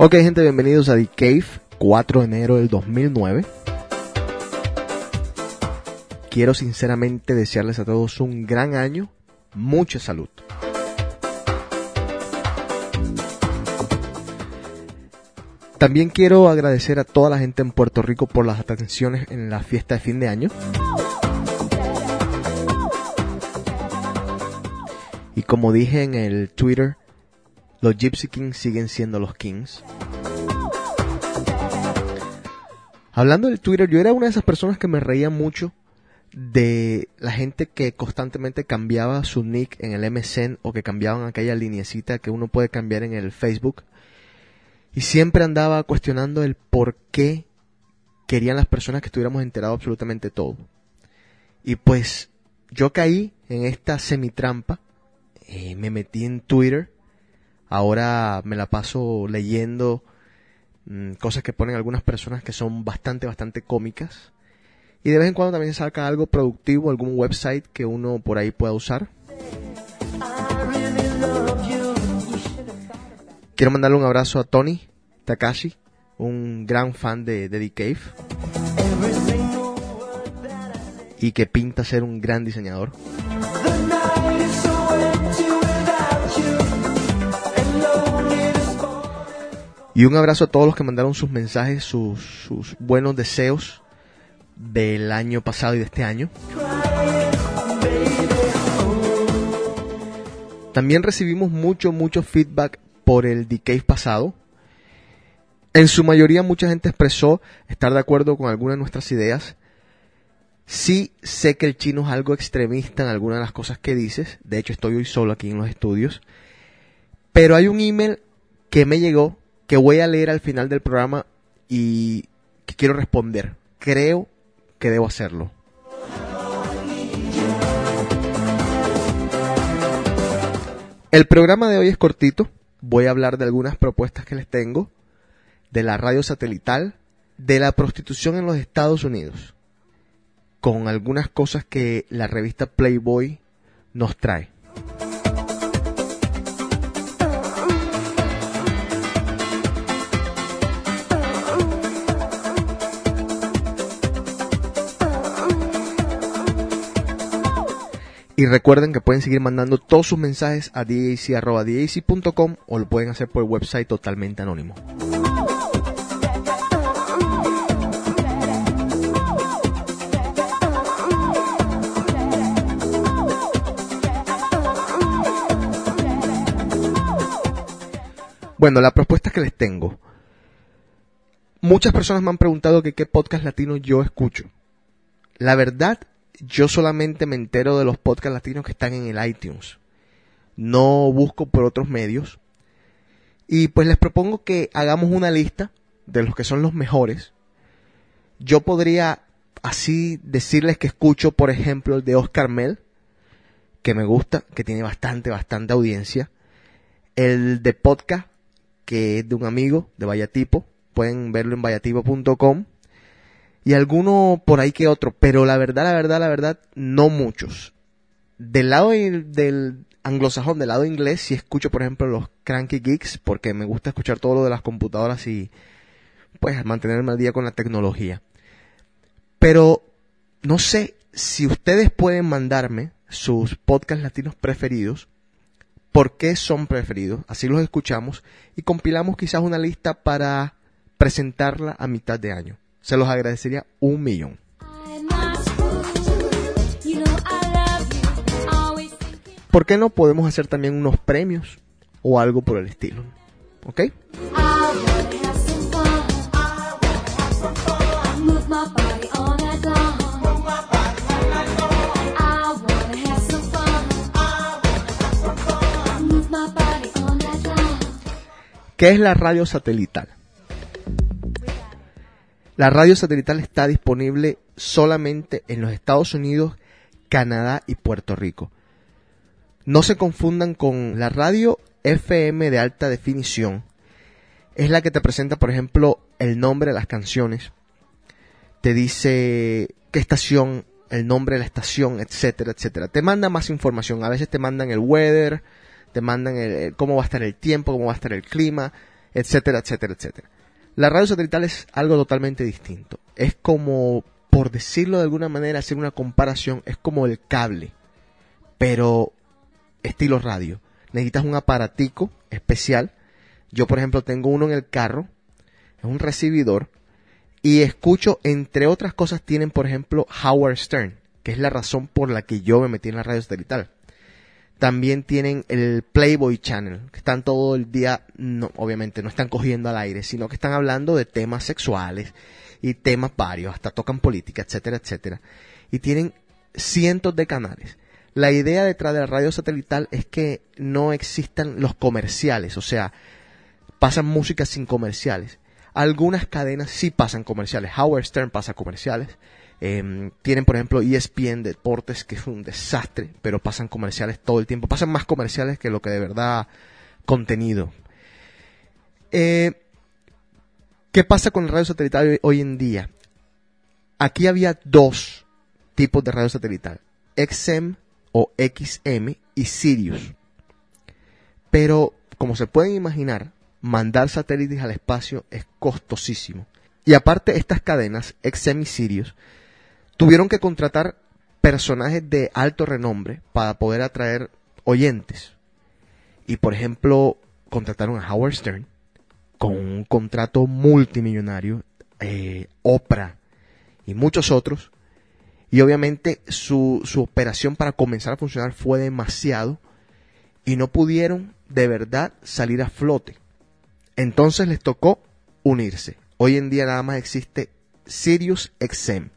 Ok, gente, bienvenidos a The Cave, 4 de enero del 2009. Quiero sinceramente desearles a todos un gran año, mucha salud. También quiero agradecer a toda la gente en Puerto Rico por las atenciones en la fiesta de fin de año. Y como dije en el Twitter, los Gypsy Kings siguen siendo los Kings. Hablando del Twitter, yo era una de esas personas que me reía mucho de la gente que constantemente cambiaba su nick en el MSN o que cambiaban aquella linecita que uno puede cambiar en el Facebook. Y siempre andaba cuestionando el por qué querían las personas que estuviéramos enterados absolutamente todo. Y pues yo caí en esta semitrampa, eh, me metí en Twitter, ahora me la paso leyendo mm, cosas que ponen algunas personas que son bastante, bastante cómicas. Y de vez en cuando también saca algo productivo, algún website que uno por ahí pueda usar. Quiero mandarle un abrazo a Tony Takashi, un gran fan de, de Cave. Y que pinta ser un gran diseñador. Y un abrazo a todos los que mandaron sus mensajes, sus, buenos deseos del año pasado y de este año. También recibimos mucho, mucho feedback por el Decay pasado. En su mayoría mucha gente expresó estar de acuerdo con algunas de nuestras ideas. Sí sé que el chino es algo extremista en algunas de las cosas que dices. De hecho estoy hoy solo aquí en los estudios. Pero hay un email que me llegó que voy a leer al final del programa y que quiero responder. Creo que debo hacerlo. El programa de hoy es cortito. Voy a hablar de algunas propuestas que les tengo, de la radio satelital, de la prostitución en los Estados Unidos, con algunas cosas que la revista Playboy nos trae. Y recuerden que pueden seguir mandando todos sus mensajes a dac.com o lo pueden hacer por el website totalmente anónimo. Bueno, la propuesta que les tengo. Muchas personas me han preguntado que qué podcast latino yo escucho. La verdad yo solamente me entero de los podcasts latinos que están en el iTunes. No busco por otros medios. Y pues les propongo que hagamos una lista de los que son los mejores. Yo podría así decirles que escucho, por ejemplo, el de Oscar Mel, que me gusta, que tiene bastante, bastante audiencia. El de podcast, que es de un amigo de Vallatipo. Pueden verlo en vallatipo.com y alguno por ahí que otro, pero la verdad, la verdad, la verdad, no muchos. Del lado del anglosajón, del lado inglés, sí escucho, por ejemplo, los Cranky Geeks, porque me gusta escuchar todo lo de las computadoras y, pues, mantenerme al día con la tecnología. Pero, no sé si ustedes pueden mandarme sus podcasts latinos preferidos, por qué son preferidos, así los escuchamos y compilamos quizás una lista para presentarla a mitad de año. Se los agradecería un millón. ¿Por qué no podemos hacer también unos premios o algo por el estilo? ¿Ok? ¿Qué es la radio satelital? La radio satelital está disponible solamente en los Estados Unidos, Canadá y Puerto Rico. No se confundan con la radio FM de alta definición es la que te presenta, por ejemplo, el nombre de las canciones, te dice qué estación, el nombre de la estación, etcétera, etcétera. Te manda más información. A veces te mandan el weather, te mandan el, cómo va a estar el tiempo, cómo va a estar el clima, etcétera, etcétera, etcétera. La radio satelital es algo totalmente distinto. Es como, por decirlo de alguna manera, hacer una comparación, es como el cable, pero estilo radio. Necesitas un aparatico especial. Yo, por ejemplo, tengo uno en el carro, es un recibidor, y escucho, entre otras cosas, tienen, por ejemplo, Howard Stern, que es la razón por la que yo me metí en la radio satelital. También tienen el Playboy Channel, que están todo el día, no, obviamente no están cogiendo al aire, sino que están hablando de temas sexuales y temas varios, hasta tocan política, etcétera, etcétera. Y tienen cientos de canales. La idea detrás de la radio satelital es que no existan los comerciales, o sea, pasan música sin comerciales. Algunas cadenas sí pasan comerciales. Howard Stern pasa comerciales. Eh, tienen, por ejemplo, ESPN Deportes, que es un desastre, pero pasan comerciales todo el tiempo. Pasan más comerciales que lo que de verdad contenido. Eh, ¿Qué pasa con el radio satelital hoy en día? Aquí había dos tipos de radio satelital. XM o XM y Sirius. Pero, como se pueden imaginar, mandar satélites al espacio es costosísimo. Y aparte, estas cadenas, XM y Sirius, tuvieron que contratar personajes de alto renombre para poder atraer oyentes. Y por ejemplo, contrataron a Howard Stern con un contrato multimillonario, eh, Oprah y muchos otros. Y obviamente su, su operación para comenzar a funcionar fue demasiado y no pudieron de verdad salir a flote. Entonces les tocó unirse. Hoy en día nada más existe Sirius XM.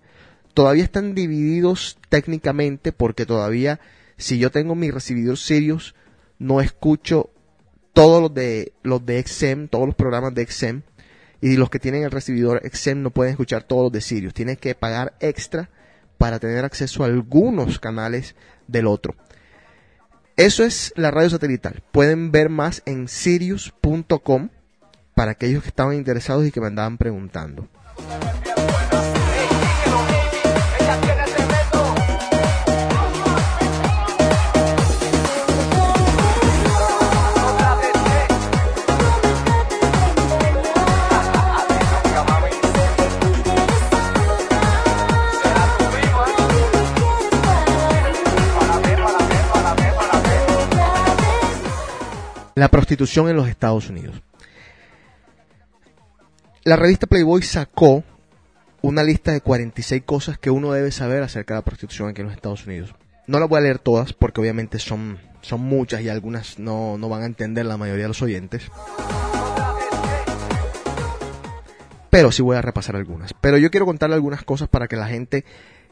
Todavía están divididos técnicamente porque todavía si yo tengo mi recibidor Sirius no escucho todos los de los de XM, todos los programas de XM y los que tienen el recibidor XM no pueden escuchar todos los de Sirius. Tienen que pagar extra para tener acceso a algunos canales del otro. Eso es la radio satelital. Pueden ver más en sirius.com para aquellos que estaban interesados y que me andaban preguntando. La prostitución en los Estados Unidos. La revista Playboy sacó una lista de 46 cosas que uno debe saber acerca de la prostitución aquí en los Estados Unidos. No las voy a leer todas porque obviamente son, son muchas y algunas no, no van a entender la mayoría de los oyentes. Pero sí voy a repasar algunas. Pero yo quiero contarle algunas cosas para que la gente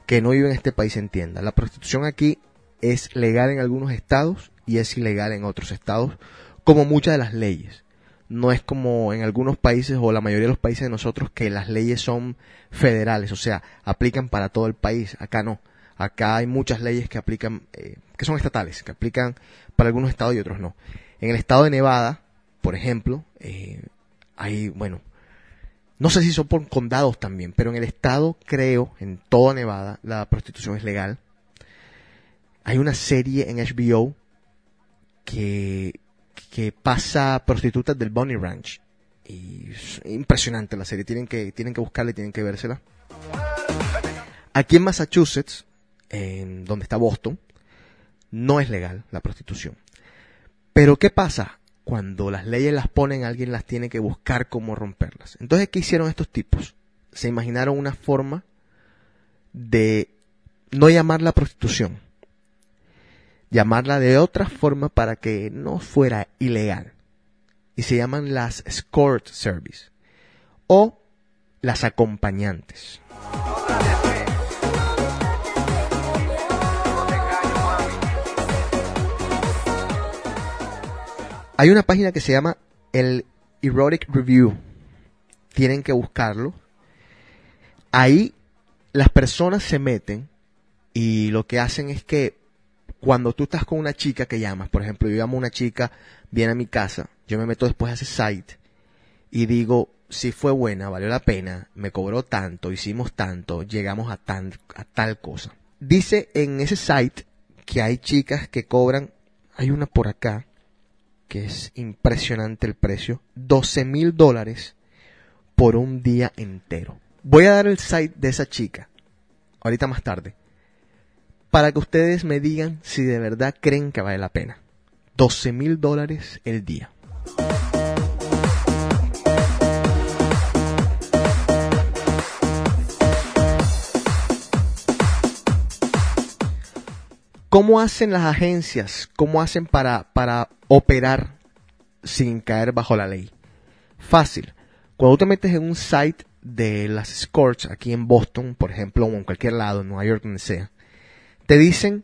que no vive en este país entienda. La prostitución aquí es legal en algunos estados y es ilegal en otros estados, como muchas de las leyes no es como en algunos países o la mayoría de los países de nosotros que las leyes son federales, o sea, aplican para todo el país. Acá no. Acá hay muchas leyes que aplican, eh, que son estatales, que aplican para algunos estados y otros no. En el estado de Nevada, por ejemplo, eh, hay, bueno, no sé si son por condados también, pero en el estado, creo, en toda Nevada, la prostitución es legal. Hay una serie en HBO que que pasa prostitutas del Bunny Ranch. Y es impresionante la serie, tienen que, tienen que buscarla y tienen que vérsela. Aquí en Massachusetts, en donde está Boston, no es legal la prostitución. Pero ¿qué pasa? Cuando las leyes las ponen, alguien las tiene que buscar cómo romperlas. Entonces, ¿qué hicieron estos tipos? Se imaginaron una forma de no llamar la prostitución, llamarla de otra forma para que no fuera ilegal. Y se llaman las escort service o las acompañantes. Hay una página que se llama el Erotic Review. Tienen que buscarlo. Ahí las personas se meten y lo que hacen es que cuando tú estás con una chica que llamas, por ejemplo, yo llamo a una chica, viene a mi casa, yo me meto después a ese site y digo, si fue buena, valió la pena, me cobró tanto, hicimos tanto, llegamos a, tan, a tal cosa. Dice en ese site que hay chicas que cobran, hay una por acá, que es impresionante el precio, 12 mil dólares por un día entero. Voy a dar el site de esa chica, ahorita más tarde, para que ustedes me digan si de verdad creen que vale la pena. 12 mil dólares el día. ¿Cómo hacen las agencias? ¿Cómo hacen para, para operar sin caer bajo la ley? Fácil. Cuando te metes en un site de las escorts aquí en Boston, por ejemplo, o en cualquier lado, en Nueva York, donde sea, te dicen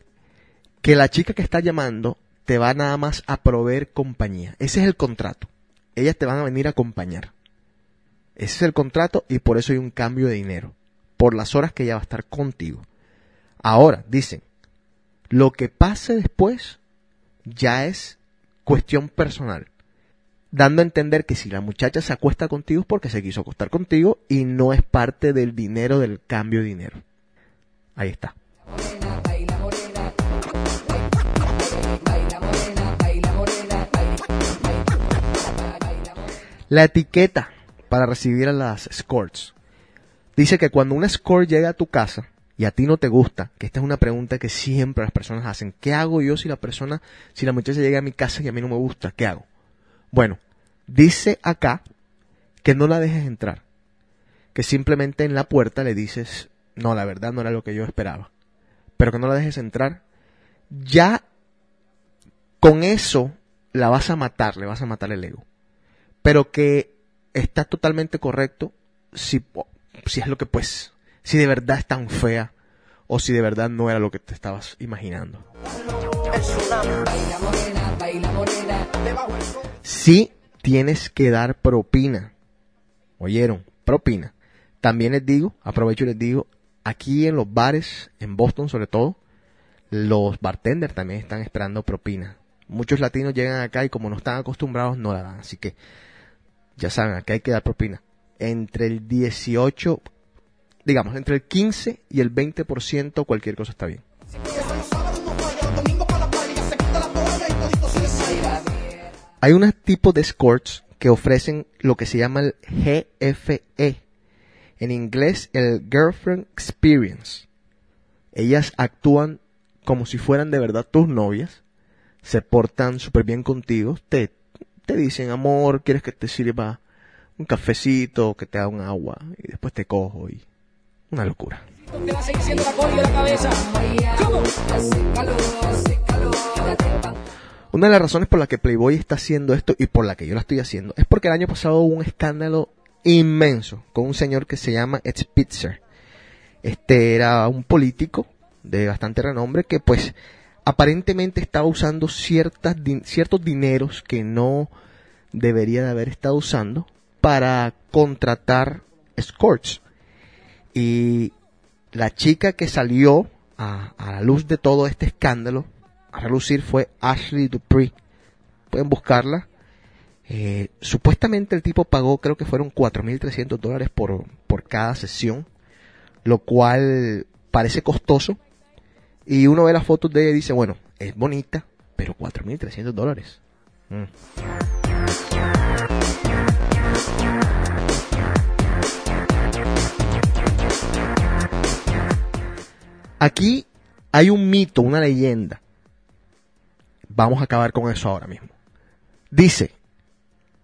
que la chica que está llamando te va nada más a proveer compañía. Ese es el contrato. Ellas te van a venir a acompañar. Ese es el contrato y por eso hay un cambio de dinero. Por las horas que ella va a estar contigo. Ahora, dicen, lo que pase después ya es cuestión personal. Dando a entender que si la muchacha se acuesta contigo es porque se quiso acostar contigo y no es parte del dinero del cambio de dinero. Ahí está. La etiqueta para recibir a las escorts. Dice que cuando una escort llega a tu casa y a ti no te gusta, que esta es una pregunta que siempre las personas hacen, ¿qué hago yo si la persona, si la muchacha llega a mi casa y a mí no me gusta? ¿Qué hago? Bueno, dice acá que no la dejes entrar, que simplemente en la puerta le dices, no, la verdad no era lo que yo esperaba, pero que no la dejes entrar, ya con eso la vas a matar, le vas a matar el ego pero que está totalmente correcto si, si es lo que pues, si de verdad es tan fea o si de verdad no era lo que te estabas imaginando. Sí tienes que dar propina. ¿Oyeron? Propina. También les digo, aprovecho y les digo, aquí en los bares, en Boston sobre todo, los bartenders también están esperando propina. Muchos latinos llegan acá y como no están acostumbrados no la dan. Así que ya saben, acá hay que dar propina. Entre el 18, digamos, entre el 15 y el 20%, cualquier cosa está bien. Hay unos tipos de escorts que ofrecen lo que se llama el GFE. En inglés, el Girlfriend Experience. Ellas actúan como si fueran de verdad tus novias. Se portan súper bien contigo. Te te dicen, amor, ¿quieres que te sirva un cafecito, que te haga un agua? Y después te cojo y... Una locura. Una de las razones por la que Playboy está haciendo esto y por la que yo lo estoy haciendo es porque el año pasado hubo un escándalo inmenso con un señor que se llama Ed Spitzer. Este era un político de bastante renombre que pues aparentemente estaba usando ciertas, ciertos dineros que no debería de haber estado usando para contratar escorts. Y la chica que salió a, la luz de todo este escándalo a relucir fue Ashley Dupree. Pueden buscarla. Eh, supuestamente el tipo pagó, creo que fueron 4.300 dólares por, por cada sesión, lo cual parece costoso, y uno ve las fotos de ella y dice, bueno, es bonita, pero 4.300 dólares. Mm. Aquí hay un mito, una leyenda. Vamos a acabar con eso ahora mismo. Dice,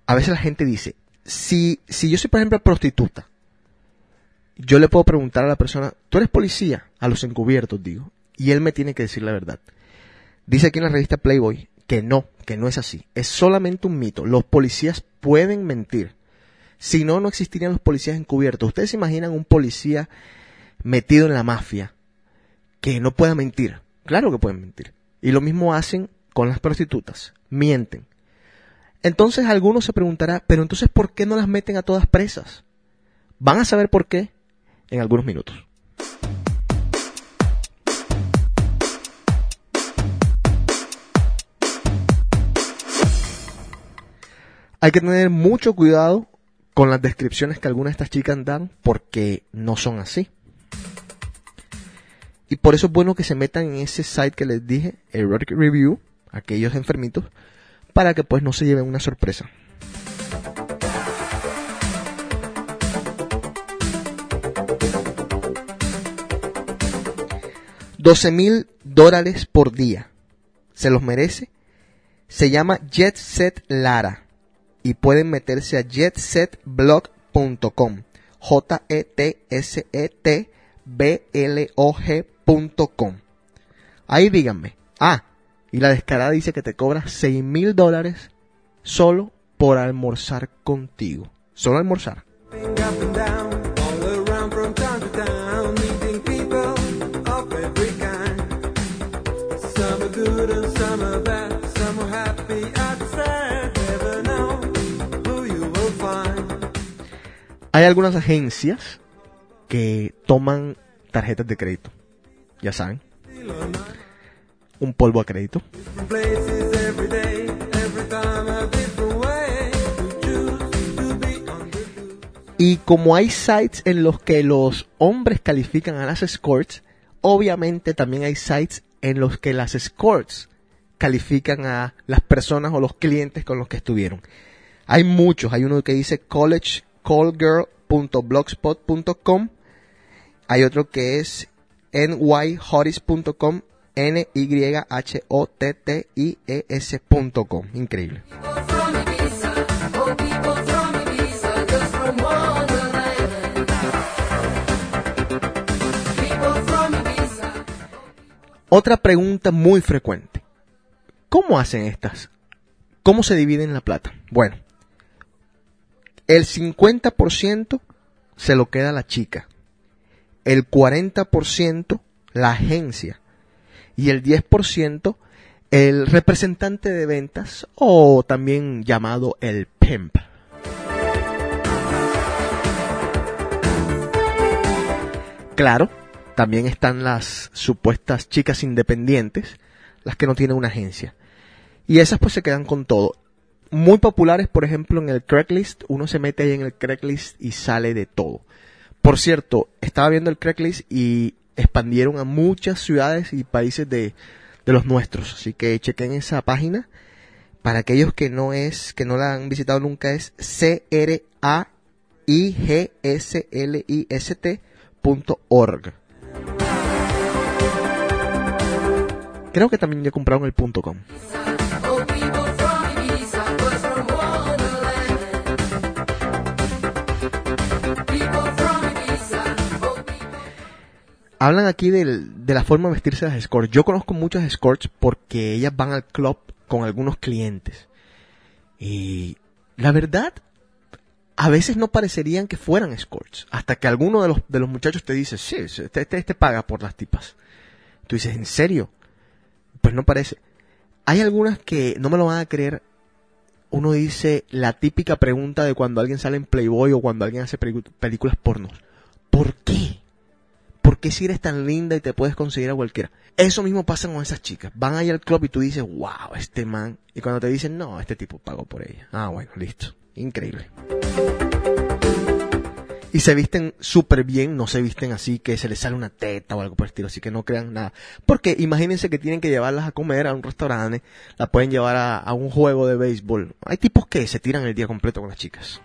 a veces la gente dice, si, si yo soy por ejemplo prostituta, yo le puedo preguntar a la persona, ¿tú eres policía? A los encubiertos digo y él me tiene que decir la verdad. Dice aquí en la revista Playboy que no, que no es así. Es solamente un mito. Los policías pueden mentir. Si no, no existirían los policías encubiertos. Ustedes se imaginan un policía metido en la mafia que no pueda mentir. Claro que pueden mentir. Y lo mismo hacen con las prostitutas. Mienten. Entonces algunos se preguntará, pero entonces ¿por qué no las meten a todas presas? Van a saber por qué en algunos minutos. Hay que tener mucho cuidado con las descripciones que algunas de estas chicas dan porque no son así. Y por eso es bueno que se metan en ese site que les dije, Erotic Review, aquellos enfermitos, para que pues no se lleven una sorpresa. $12 mil dólares por día. ¿Se los merece? Se llama Jet Set Lara. Y pueden meterse a jetsetblog.com. J-E-T-S-E-T-B-L-O-G.com. Ahí díganme. Ah, y la descarada dice que te cobra 6 mil dólares solo por almorzar contigo. Solo almorzar. Hay algunas agencias que toman tarjetas de crédito. Ya saben. Un polvo a crédito. Y como hay sites en los que los hombres califican a las escorts, obviamente también hay sites en los que las escorts califican a las personas o los clientes con los que estuvieron. Hay muchos, hay uno que dice collegecallgirl.blogspot.com, hay otro que es nyhotis.com, n y h o t t i e s.com, increíble. Otra pregunta muy frecuente. ¿Cómo hacen estas? ¿Cómo se dividen la plata? Bueno, el 50% se lo queda la chica, el 40% la agencia y el 10% el representante de ventas o también llamado el pimp. Claro, también están las supuestas chicas independientes, las que no tienen una agencia. Y esas pues se quedan con todo. Muy populares, por ejemplo, en el Craigslist. Uno se mete ahí en el Craigslist y sale de todo. Por cierto, estaba viendo el Craigslist y expandieron a muchas ciudades y países de, de los nuestros. Así que chequen esa página. Para aquellos que no es, que no la han visitado nunca, es c r a i g s l i s t punto org. Creo que también ya compraron el punto .com. Hablan aquí de la forma de vestirse las escorts. Yo conozco muchas escorts porque ellas van al club con algunos clientes. Y la verdad, a veces no parecerían que fueran escorts. Hasta que alguno de los, de los muchachos te dice, sí, este, este, este paga por las tipas. Tú dices, ¿en serio? Pues no parece. Hay algunas que no me lo van a creer. Uno dice la típica pregunta de cuando alguien sale en Playboy o cuando alguien hace películas pornos. ¿Por qué? ¿Por qué si eres tan linda y te puedes conseguir a cualquiera? Eso mismo pasa con esas chicas. Van ahí al club y tú dices, wow, este man. Y cuando te dicen, no, este tipo pagó por ella. Ah, bueno, listo. Increíble. Y se visten súper bien, no se visten así que se les sale una teta o algo por el estilo, así que no crean nada. Porque imagínense que tienen que llevarlas a comer a un restaurante, la pueden llevar a, a un juego de béisbol. Hay tipos que se tiran el día completo con las chicas.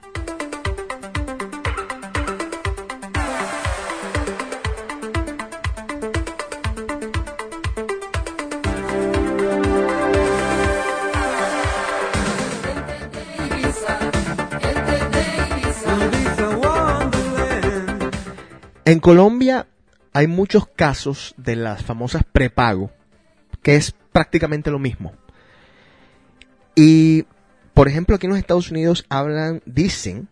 En Colombia hay muchos casos de las famosas prepago, que es prácticamente lo mismo. Y, por ejemplo, aquí en los Estados Unidos hablan, dicen,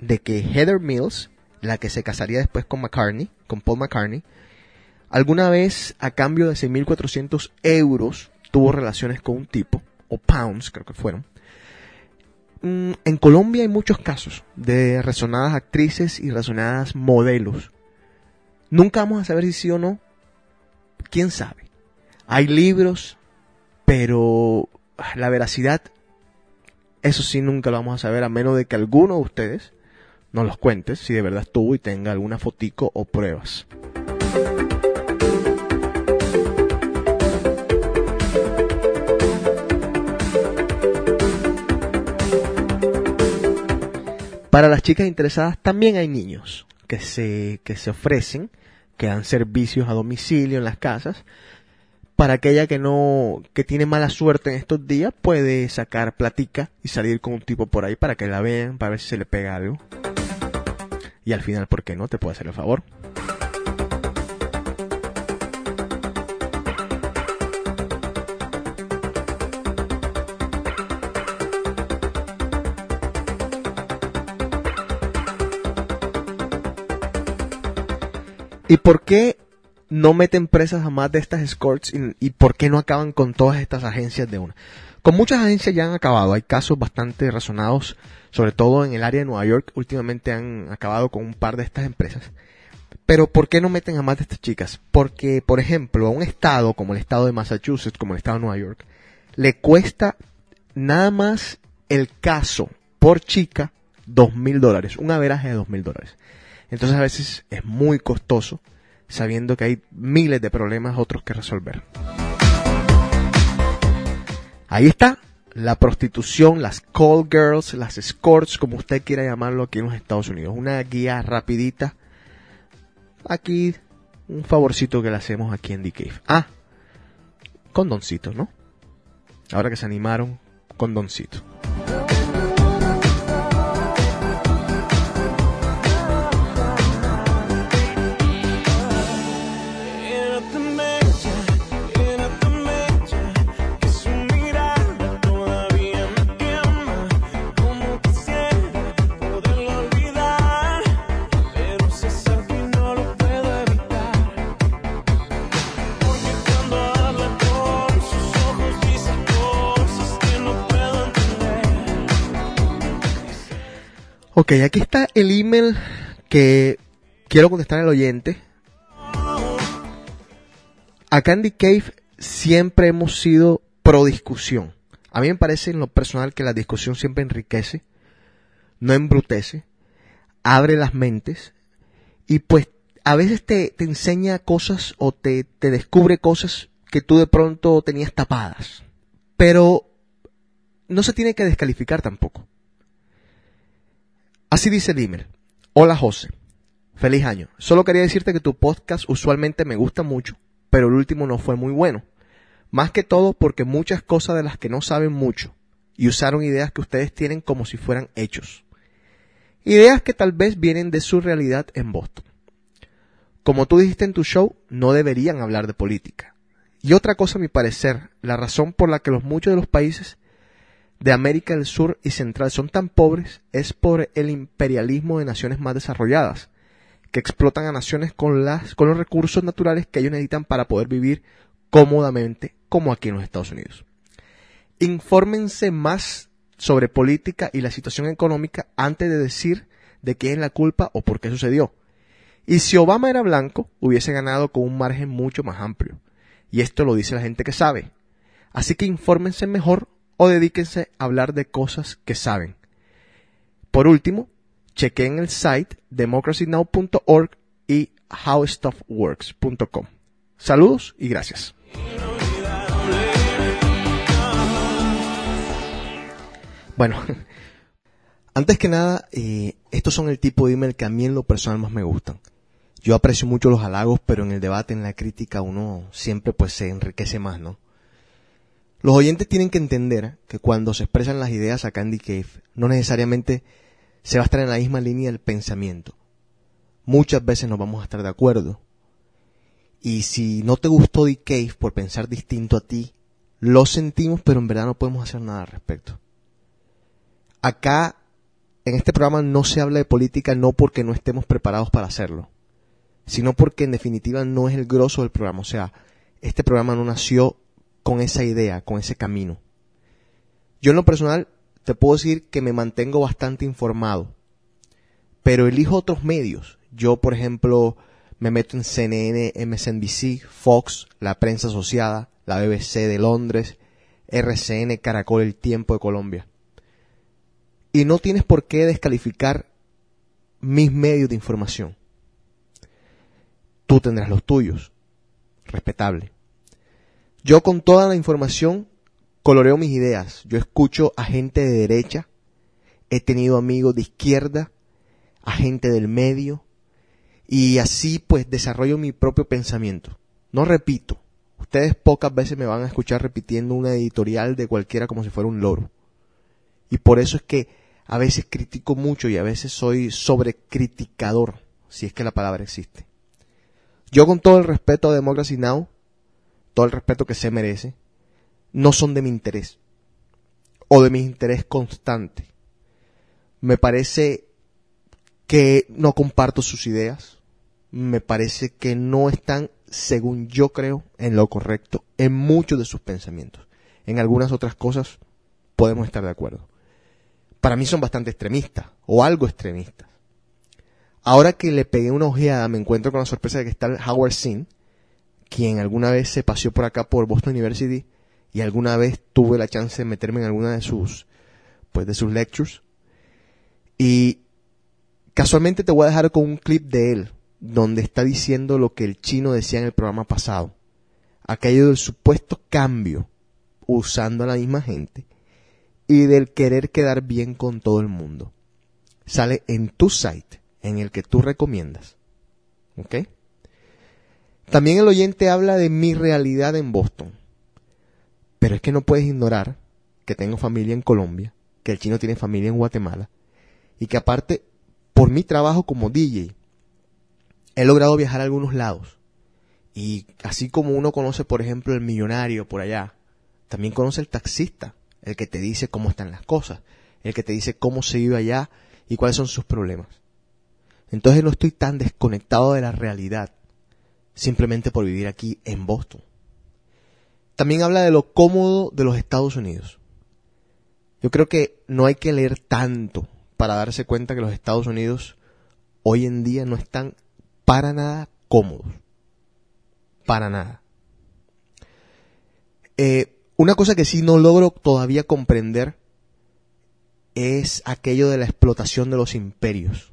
de que Heather Mills, la que se casaría después con McCartney, con Paul McCartney, alguna vez a cambio de 6.400 euros tuvo relaciones con un tipo, o pounds creo que fueron. Mm, En Colombia hay muchos casos de resonadas actrices y resonadas modelos. Nunca vamos a saber si sí o no. ¿Quién sabe? Hay libros, pero la veracidad Eso sí nunca lo vamos a saber a menos de que alguno de ustedes nos los cuente si de verdad estuvo y tenga alguna fotico o pruebas. Para las chicas interesadas también hay niños que se, que se ofrecen, que dan servicios a domicilio en las casas. Para aquella que no, que tiene mala suerte en estos días, puede sacar platica y salir con un tipo por ahí para que la vean, para ver si se le pega algo. Y al final, ¿por qué no? Te puede hacer el favor. ¿Y por qué no meten presas a más de estas escorts y, por qué no acaban con todas estas agencias de una? Con muchas agencias ya han acabado, hay casos bastante razonados, sobre todo en el área de Nueva York, últimamente han acabado con un par de estas empresas. Pero ¿por qué no meten a más de estas chicas? Porque, por ejemplo, a un estado como el estado de Massachusetts, como el estado de Nueva York, le cuesta nada más el caso por chica dos mil dólares, un averaje de dos mil dólares. Entonces a veces es muy costoso, sabiendo que hay miles de problemas otros que resolver. Ahí está la prostitución, las call girls, las escorts, como usted quiera llamarlo aquí en los Estados Unidos. Una guía rapidita. Aquí un favorcito que le hacemos aquí en The Cave. Ah, condoncito, ¿no? Ahora que se animaron, condoncito. Ok, aquí está el email que quiero contestar al oyente. A Candy Cave siempre hemos sido pro discusión. A mí me parece en lo personal que la discusión siempre enriquece, no embrutece, abre las mentes y pues a veces te, te enseña cosas o te, te descubre cosas que tú de pronto tenías tapadas. Pero no se tiene que descalificar tampoco. Así dice el email. Hola José. Feliz año. Solo quería decirte que tu podcast usualmente me gusta mucho, pero el último no fue muy bueno. Más que todo porque muchas cosas de las que no saben mucho y usaron ideas que ustedes tienen como si fueran hechos. Ideas que tal vez vienen de su realidad en Boston. Como tú dijiste en tu show, no deberían hablar de política. Y otra cosa, a mi parecer, la razón por la que los muchos de los países de América del Sur y Central son tan pobres es por el imperialismo de naciones más desarrolladas, que explotan a naciones con, las, con los recursos naturales que ellos necesitan para poder vivir cómodamente, como aquí en los Estados Unidos. Infórmense más sobre política y la situación económica antes de decir de quién es la culpa o por qué sucedió. Y si Obama era blanco, hubiese ganado con un margen mucho más amplio. Y esto lo dice la gente que sabe. Así que infórmense mejor o dedíquense a hablar de cosas que saben. Por último, chequen el site democracynow.org y howstuffworks.com. Saludos y gracias. Bueno, antes que nada, eh, estos son el tipo de email que a mí en lo personal más me gustan. Yo aprecio mucho los halagos, pero en el debate, en la crítica, uno siempre pues se enriquece más, ¿no? Los oyentes tienen que entender que cuando se expresan las ideas a Candy Cave, no necesariamente se va a estar en la misma línea del pensamiento. Muchas veces nos vamos a estar de acuerdo. Y si no te gustó The Cave por pensar distinto a ti, lo sentimos, pero en verdad no podemos hacer nada al respecto. Acá, en este programa, no se habla de política no porque no estemos preparados para hacerlo, sino porque en definitiva no es el grosso del programa. O sea, este programa no nació con esa idea, con ese camino. Yo en lo personal te puedo decir que me mantengo bastante informado, pero elijo otros medios. Yo, por ejemplo, me meto en CNN, MSNBC, Fox, la prensa asociada, la BBC de Londres, RCN, Caracol, El Tiempo de Colombia. Y no tienes por qué descalificar mis medios de información. Tú tendrás los tuyos. Respetable. Yo con toda la información coloreo mis ideas. Yo escucho a gente de derecha, he tenido amigos de izquierda, a gente del medio, y así pues desarrollo mi propio pensamiento. No repito. Ustedes pocas veces me van a escuchar repitiendo una editorial de cualquiera como si fuera un loro. Y por eso es que a veces critico mucho y a veces soy sobrecriticador, si es que la palabra existe. Yo con todo el respeto a Democracy Now, todo el respeto que se merece, no son de mi interés o de mi interés constante. Me parece que no comparto sus ideas, me parece que no están, según yo creo, en lo correcto en muchos de sus pensamientos. En algunas otras cosas podemos estar de acuerdo. Para mí son bastante extremistas, o algo extremistas. Ahora que le pegué una ojeada, me encuentro con la sorpresa de que está Howard Zinn, quien alguna vez se paseó por acá por Boston University y alguna vez tuve la chance de meterme en alguna de sus, pues de sus lectures. Y casualmente te voy a dejar con un clip de él, donde está diciendo lo que el chino decía en el programa pasado. Aquello del supuesto cambio usando a la misma gente y del querer quedar bien con todo el mundo. Sale en tu site, en el que tú recomiendas. ¿Ok? También el oyente habla de mi realidad en Boston. Pero es que no puedes ignorar que tengo familia en Colombia, que el chino tiene familia en Guatemala, y que aparte, por mi trabajo como DJ, he logrado viajar a algunos lados. Y así como uno conoce, por ejemplo, el millonario por allá, también conoce el taxista, el que te dice cómo están las cosas, el que te dice cómo se vive allá y cuáles son sus problemas. Entonces no estoy tan desconectado de la realidad, simplemente por vivir aquí en Boston. También habla de lo cómodo de los Estados Unidos. Yo creo que no hay que leer tanto para darse cuenta que los Estados Unidos hoy en día no están para nada cómodos. Para nada. Eh, una cosa que sí no logro todavía comprender es aquello de la explotación de los imperios.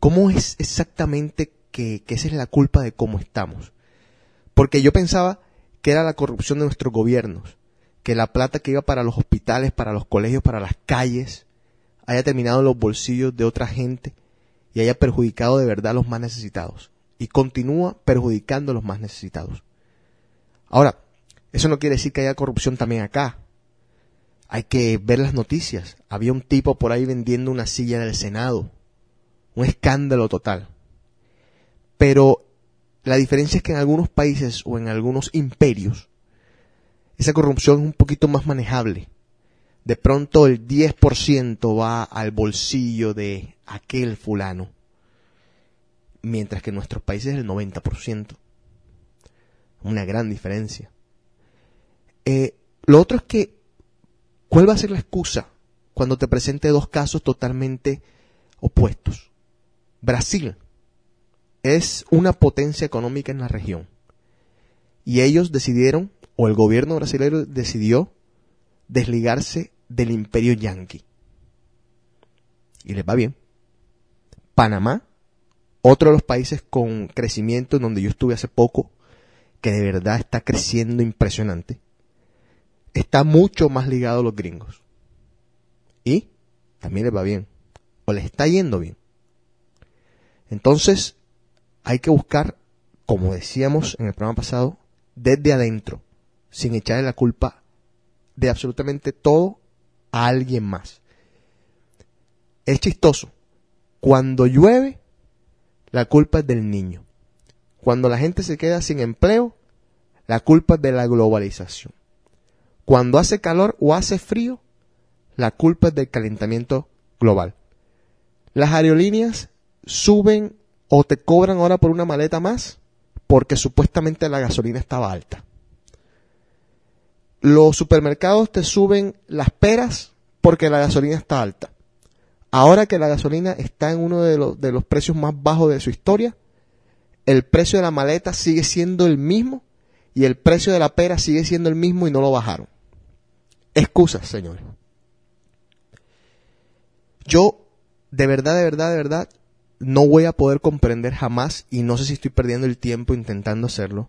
¿Cómo es exactamente que, esa es la culpa de cómo estamos? Porque yo pensaba que era la corrupción de nuestros gobiernos, que la plata que iba para los hospitales, para los colegios, para las calles, haya terminado en los bolsillos de otra gente y haya perjudicado de verdad a los más necesitados. Y continúa perjudicando a los más necesitados. Ahora, eso no quiere decir que haya corrupción también acá. Hay que ver las noticias. Había un tipo por ahí vendiendo una silla del Senado. Un escándalo total. Pero la diferencia es que en algunos países o en algunos imperios, esa corrupción es un poquito más manejable. De pronto el 10% va al bolsillo de aquel fulano, mientras que en nuestros países es el 90%. Una gran diferencia. Eh, lo otro es que, ¿cuál va a ser la excusa cuando te presente dos casos totalmente opuestos? Brasil es una potencia económica en la región. Y ellos decidieron, o el gobierno brasileño decidió, desligarse del imperio yanqui. Y les va bien. Panamá, otro de los países con crecimiento en donde yo estuve hace poco, que de verdad está creciendo impresionante, está mucho más ligado a los gringos. Y también les va bien. O les está yendo bien. Entonces, hay que buscar, como decíamos en el programa pasado, desde adentro, sin echarle la culpa de absolutamente todo a alguien más. Es chistoso. Cuando llueve, la culpa es del niño. Cuando la gente se queda sin empleo, la culpa es de la globalización. Cuando hace calor o hace frío, la culpa es del calentamiento global. Las aerolíneas suben o te cobran ahora por una maleta más porque supuestamente la gasolina estaba alta. Los supermercados te suben las peras porque la gasolina está alta. Ahora que la gasolina está en uno de los, de los precios más bajos de su historia, el precio de la maleta sigue siendo el mismo y el precio de la pera sigue siendo el mismo y no lo bajaron. Excusas, señores. yo, de verdad, de verdad, de verdad, no voy a poder comprender jamás, y no sé si estoy perdiendo el tiempo intentando hacerlo,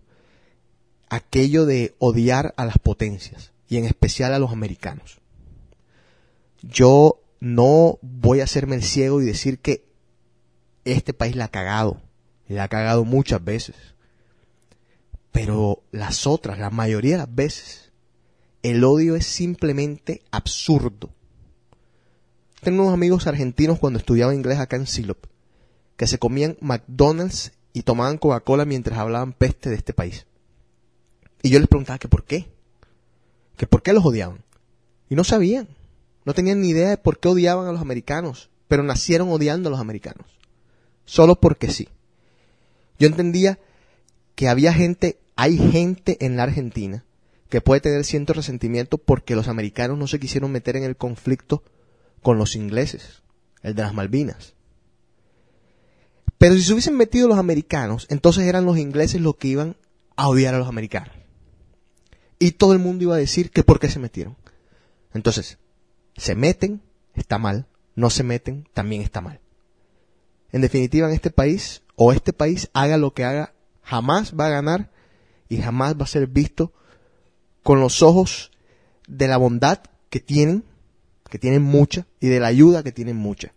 aquello de odiar a las potencias, y en especial a los americanos. Yo no voy a hacerme el ciego y decir que este país la ha cagado, la ha cagado muchas veces. Pero las otras, la mayoría de las veces, el odio es simplemente absurdo. Tengo unos amigos argentinos cuando estudiaba inglés acá en Silop, que se comían McDonald's y tomaban Coca-Cola mientras hablaban peste de este país. Y yo les preguntaba que por qué, que por qué los odiaban. Y no sabían, no tenían ni idea de por qué odiaban a los americanos, pero nacieron odiando a los americanos. Solo porque sí. Yo entendía que había gente, hay gente en la Argentina que puede tener cierto resentimiento porque los americanos no se quisieron meter en el conflicto con los ingleses, el de las Malvinas. Pero si se hubiesen metido los americanos, entonces eran los ingleses los que iban a odiar a los americanos. Y todo el mundo iba a decir que por qué se metieron. Entonces, se meten, está mal, no se meten, también está mal. En definitiva, en este país, o este país haga lo que haga, jamás va a ganar y jamás va a ser visto con los ojos de la bondad que tienen, que tienen mucha, y de la ayuda que tienen mucha.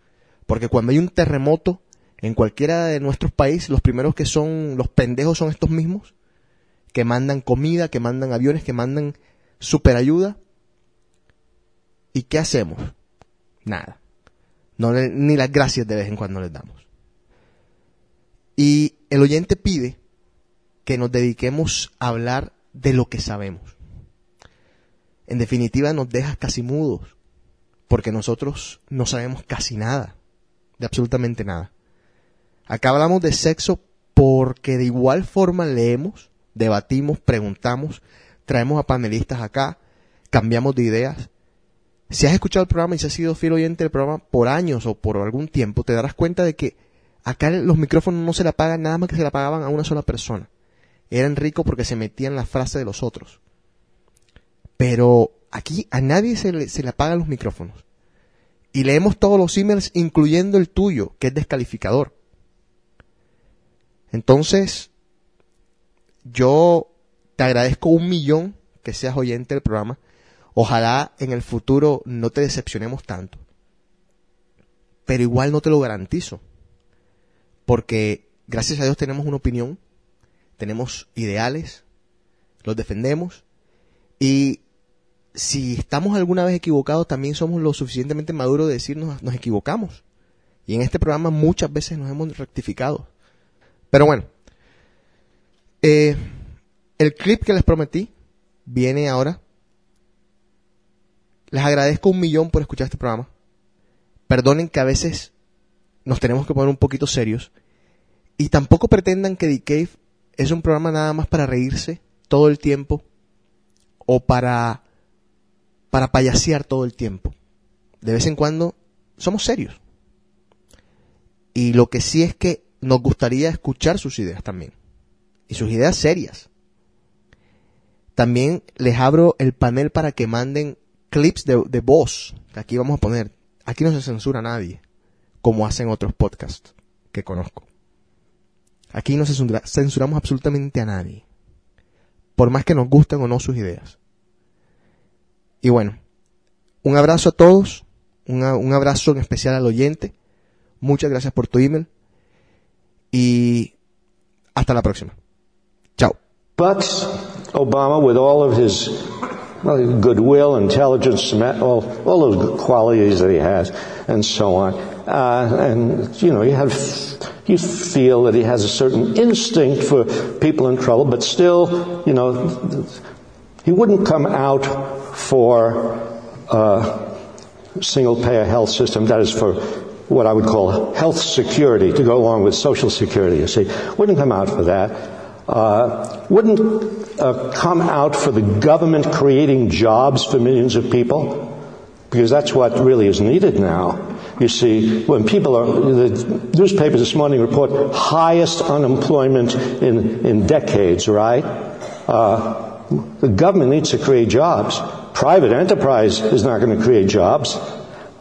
Porque cuando hay un terremoto en cualquiera de nuestros países, los primeros que son los pendejos son estos mismos, que mandan comida, que mandan aviones, que mandan superayuda. ¿Y qué hacemos? Nada. Ni las gracias de vez en cuando les damos. Y el oyente pide que nos dediquemos a hablar de lo que sabemos. En definitiva, nos dejas casi mudos, porque nosotros no sabemos casi nada, de absolutamente nada. Acá hablamos de sexo porque de igual forma leemos, debatimos, preguntamos, traemos a panelistas acá, cambiamos de ideas. Si has escuchado el programa y si has sido fiel oyente del programa por años o por algún tiempo, te darás cuenta de que acá los micrófonos no se le apagan nada más que se le apagaban a una sola persona. Eran ricos porque se metían la frase de los otros. Pero aquí a nadie se le, se le apagan los micrófonos. Y leemos todos los emails, incluyendo el tuyo, que es descalificador. Entonces, yo te agradezco un millón que seas oyente del programa. Ojalá en el futuro no te decepcionemos tanto. Pero igual no te lo garantizo. Porque gracias a Dios tenemos una opinión, tenemos ideales, los defendemos. Y si estamos alguna vez equivocados, también somos lo suficientemente maduros de decirnos nos equivocamos. Y en este programa muchas veces nos hemos rectificado. Pero bueno, eh, el clip que les prometí viene ahora. Les agradezco un millón por escuchar este programa. Perdonen que a veces nos tenemos que poner un poquito serios. Y tampoco pretendan que The Cave es un programa nada más para reírse todo el tiempo o para, para payasear todo el tiempo. De vez en cuando somos serios. Y lo que sí es que nos gustaría escuchar sus ideas también. Y sus ideas serias. También les abro el panel para que manden clips de, voz. Aquí vamos a poner. Aquí no se censura a nadie. Como hacen otros podcasts que conozco. Aquí no se censura- censuramos absolutamente a nadie. Por más que nos gusten o no sus ideas. Y bueno, un abrazo a todos. un abrazo en especial al oyente. Muchas gracias por tu email. Y hasta la próxima. Chao. But Obama, with all of his well, goodwill, intelligence, all, all those qualities that he has, and so on, uh, and you know, you have you feel that he has a certain instinct for people in trouble, but still, you know, he wouldn't come out for a single-payer health system. That is for what I would call health security to go along with social security. You see, wouldn't come out for that. Uh, wouldn't uh, come out for the government creating jobs for millions of people, because that's what really is needed now. You see, when people are, the newspapers this morning report highest unemployment in, in decades, right? Uh, the government needs to create jobs. Private enterprise is not going to create jobs.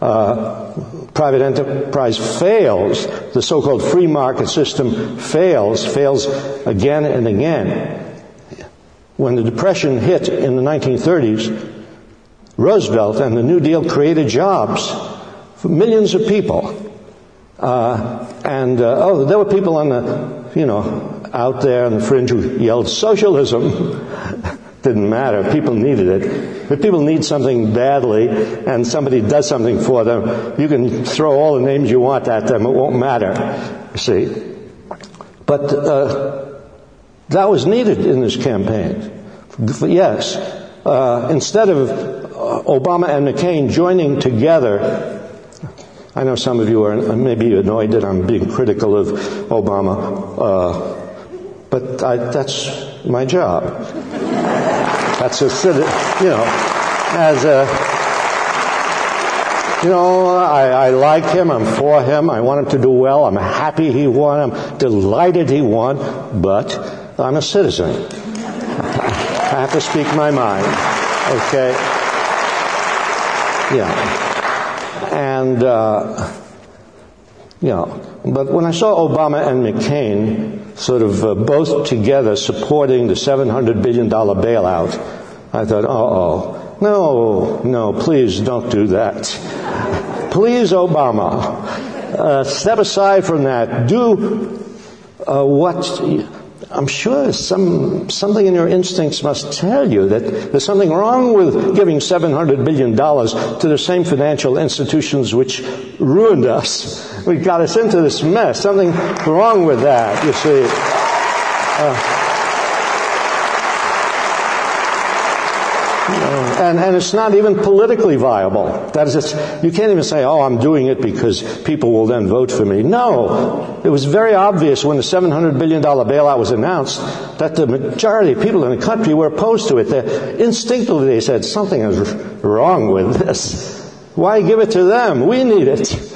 Uh, private enterprise fails, the so-called free market system fails, fails again and again. When the Depression hit in the 1930s, Roosevelt and the New Deal created jobs for millions of people. Uh, and, uh, oh, there were people on the, you know, out there on the fringe who yelled socialism. Didn't matter. People needed it. If people need something badly and somebody does something for them, you can throw all the names you want at them. It won't matter. You see. But uh, that was needed in this campaign. Yes. Uh, instead of uh, Obama and McCain joining together I know some of you are maybe annoyed that I'm being critical of Obama, uh, but I, that's my job. That's a citizen, you know, as a, you know, I, I like him, I'm for him, I want him to do well, I'm happy he won, I'm delighted he won, but I'm a citizen. I have to speak my mind, okay? Yeah and uh, you know, but when I saw Obama and McCain sort of uh, both together supporting the 700 billion dollar bailout, I thought, oh, no, no, please don't do that. please, Obama, uh, step aside from that. Do uh, what I'm sure some, something in your instincts must tell you that there's something wrong with giving $700 billion to the same financial institutions which ruined us. We got us into this mess. Something wrong with that, you see. Uh, and, and it's not even politically viable. That is, it's, you can't even say, oh, I'm doing it because people will then vote for me. No. It was very obvious when the $700 billion bailout was announced that the majority of people in the country were opposed to it. They, instinctively, they said, something is wrong with this. Why give it to them? We need it.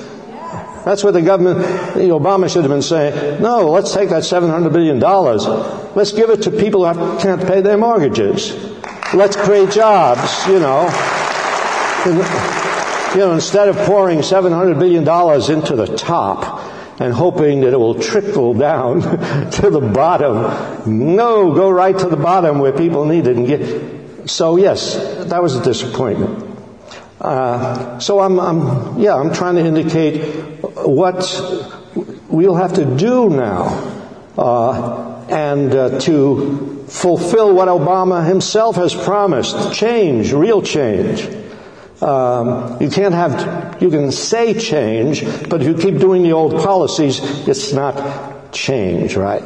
That's what the government, Obama should have been saying. No, let's take that $700 billion. Let's give it to people who can't pay their mortgages. Let's create jobs, you know. You know, instead of pouring $700 billion into the top and hoping that it will trickle down to the bottom, no, go right to the bottom where people need it and get. So yes, that was a disappointment. Uh, so I'm, I'm, yeah, I'm trying to indicate what we'll have to do now, uh, and uh, to fulfill what Obama himself has promised: change, real change. Um, you can't have, you can say change, but if you keep doing the old policies, it's not change, right?